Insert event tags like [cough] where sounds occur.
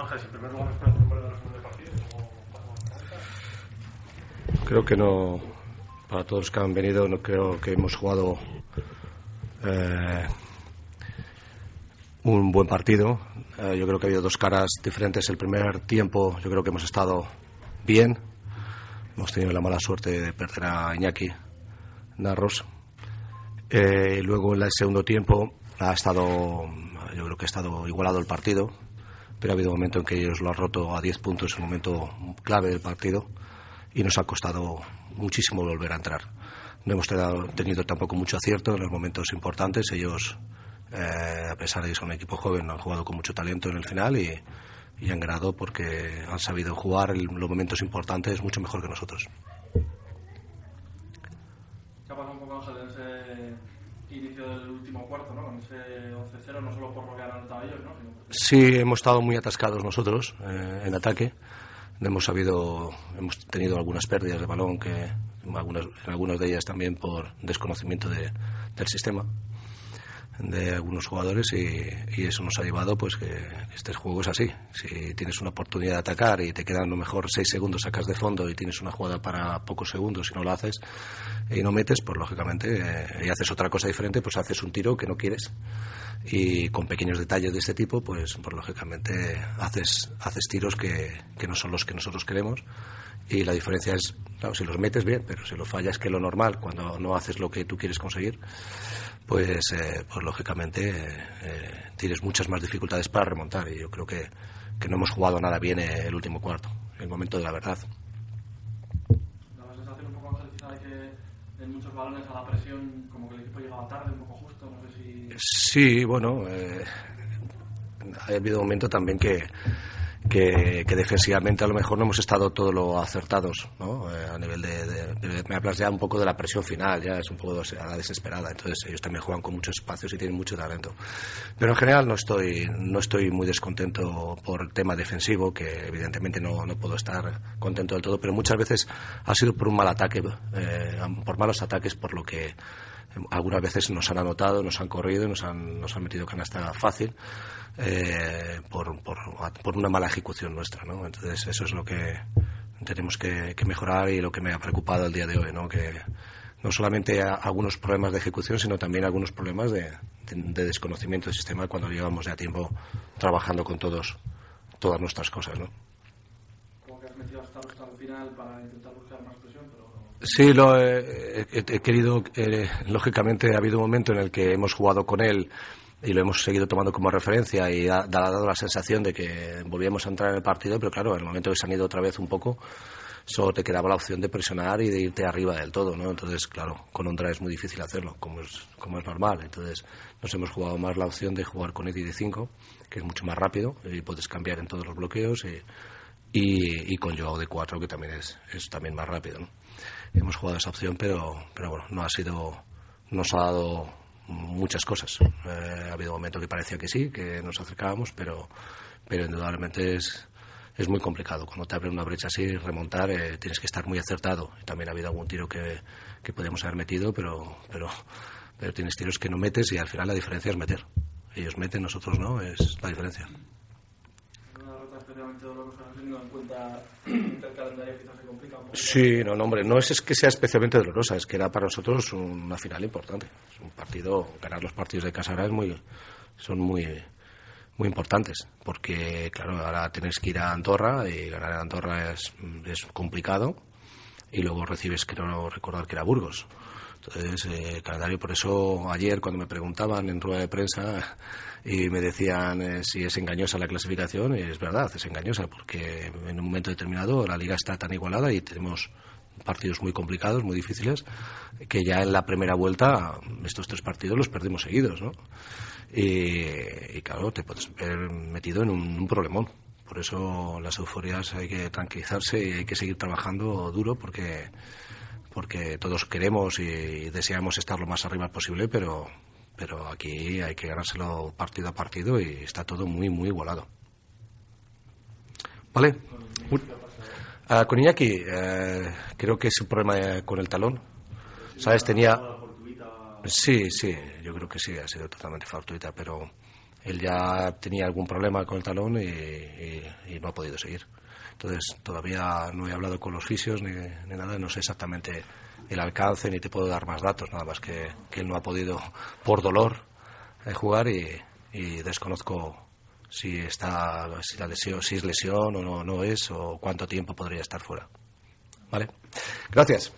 Ángel, en primer lugar, ¿nos partido? Creo que no, para todos los que han venido, no creo que hemos jugado eh, un buen partido. Eh, yo creo que ha habido dos caras diferentes. El primer tiempo, yo creo que hemos estado bien. Hemos tenido la mala suerte de perder a Iñaki Narros. Eh, luego, en el segundo tiempo, ha estado, yo creo que ha estado igualado el partido, pero ha habido un momento en que ellos lo han roto a 10 puntos, un momento clave del partido, y nos ha costado muchísimo volver a entrar. No hemos tenido tampoco mucho acierto en los momentos importantes. Ellos, eh, a pesar de que son un equipo joven, han jugado con mucho talento en el final y, y han ganado porque han sabido jugar en los momentos importantes mucho mejor que nosotros. ¿Qué ha pasado un poco, inicio del último cuarto, ¿no? con ese 11-0, no solo por lo que han anotado ellos, ¿no? Sí, hemos estado muy atascados nosotros eh, en ataque. Hemos sabido, hemos tenido algunas pérdidas de balón que algunas, algunas de ellas también por desconocimiento de, del sistema de algunos jugadores y, eso nos ha llevado pues que este juego es así. Si tienes una oportunidad de atacar y te quedan a lo mejor seis segundos sacas de fondo y tienes una jugada para pocos segundos y no lo haces y no metes pues lógicamente eh, y haces otra cosa diferente pues haces un tiro que no quieres. Y con pequeños detalles de este tipo pues, pues lógicamente haces haces tiros que, que no son los que nosotros queremos y la diferencia es, claro, si los metes bien, pero si lo fallas que lo normal, cuando no haces lo que tú quieres conseguir, pues, eh, pues lógicamente eh, tienes muchas más dificultades para remontar. Y yo creo que, que no hemos jugado nada bien el último cuarto, el momento de la verdad. La sensación un poco de que muchos balones a la presión, como que el equipo llegaba tarde, un poco justo, no sé si... Sí, bueno, eh, ha habido un momento también que que, defensivamente a lo mejor no hemos estado todo lo acertados, ¿no? Eh, a nivel de, Me hablas ya un poco de la presión final, ya es un poco a la desesperada. Entonces ellos también juegan con muchos espacios y tienen mucho talento. Pero en general no estoy, no estoy muy descontento por el tema defensivo, que evidentemente no, no puedo estar contento del todo, pero muchas veces ha sido por un mal ataque, eh, por malos ataques, por lo que algunas veces nos han anotado, nos han corrido, nos han, nos han metido canasta fácil eh, por, por, por, una mala ejecución nuestra. ¿no? Entonces, eso es lo que tenemos que, mejorar y lo que me ha preocupado el día de hoy, ¿no? que no solamente algunos problemas de ejecución, sino también algunos problemas de, de, desconocimiento del sistema cuando llevamos ya tiempo trabajando con todos todas nuestras cosas. ¿no? ¿Cómo que has metido hasta, el final para intentar buscar más. Sí, lo he, he querido, eh, lógicamente ha habido un momento en el que hemos jugado con él y lo hemos seguido tomando como referencia y ha, dado la sensación de que volvíamos a entrar en el partido, pero claro, en el momento que se han ido otra vez un poco, solo te quedaba la opción de presionar y de irte arriba del todo, ¿no? Entonces, claro, con Ondra es muy difícil hacerlo, como es, como es normal. Entonces, nos hemos jugado más la opción de jugar con Eddie de 5, que es mucho más rápido y puedes cambiar en todos los bloqueos, y, y, con Joao de 4, que también es, es también más rápido, ¿no? Hemos jugado esa opción, pero, pero bueno, no ha sido, nos ha dado muchas cosas. Eh, ha habido momentos que parecía que sí, que nos acercábamos, pero, pero indudablemente es, es muy complicado. Cuando te abre una brecha así, remontar, eh, tienes que estar muy acertado. También ha habido algún tiro que, que podíamos haber metido, pero, pero, pero tienes tiros que no metes y al final la diferencia es meter. Ellos meten, nosotros no, es la diferencia. En cuenta [clears throat] calendario quizás complica. Sí, no, no, hombre, no es, que sea especialmente dolorosa, es que era para nosotros una final importante. Es un partido, ganar los partidos de casa es muy, son muy, muy importantes, porque claro, ahora tienes que ir a Andorra y ganar en Andorra es, es complicado y luego recibes, creo recordar que era Burgos. Entonces, eh, calendario, por eso ayer cuando me preguntaban en rueda de prensa y me decían eh, si es engañosa la clasificación, es verdad, es engañosa, porque en un momento determinado la liga está tan igualada y tenemos partidos muy complicados, muy difíciles, que ya en la primera vuelta estos tres partidos los perdimos seguidos, ¿no? Y, claro, te puedes ver metido en un, un problemón. Por eso las euforias hay que tranquilizarse y hay que seguir trabajando duro porque porque todos queremos y deseamos estar lo más arriba posible, pero, pero aquí hay que ganárselo partido a partido y está todo muy, muy igualado. ¿Vale? Uh, con Iñaki, eh, creo que es un problema con el talón. ¿Sabes? Tenía. Sí, sí, yo creo que sí, ha sido totalmente fortuita, pero él ya tenía algún problema con el talón y, no ha podido seguir. Entonces, todavía no he hablado con los fisios ni, nada, no sé exactamente el alcance ni te puedo dar más datos, nada más que, él no ha podido, por dolor, eh, jugar y, desconozco si está si la lesión si es lesión o no, no es o cuánto tiempo podría estar fuera. Vale gracias